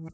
What?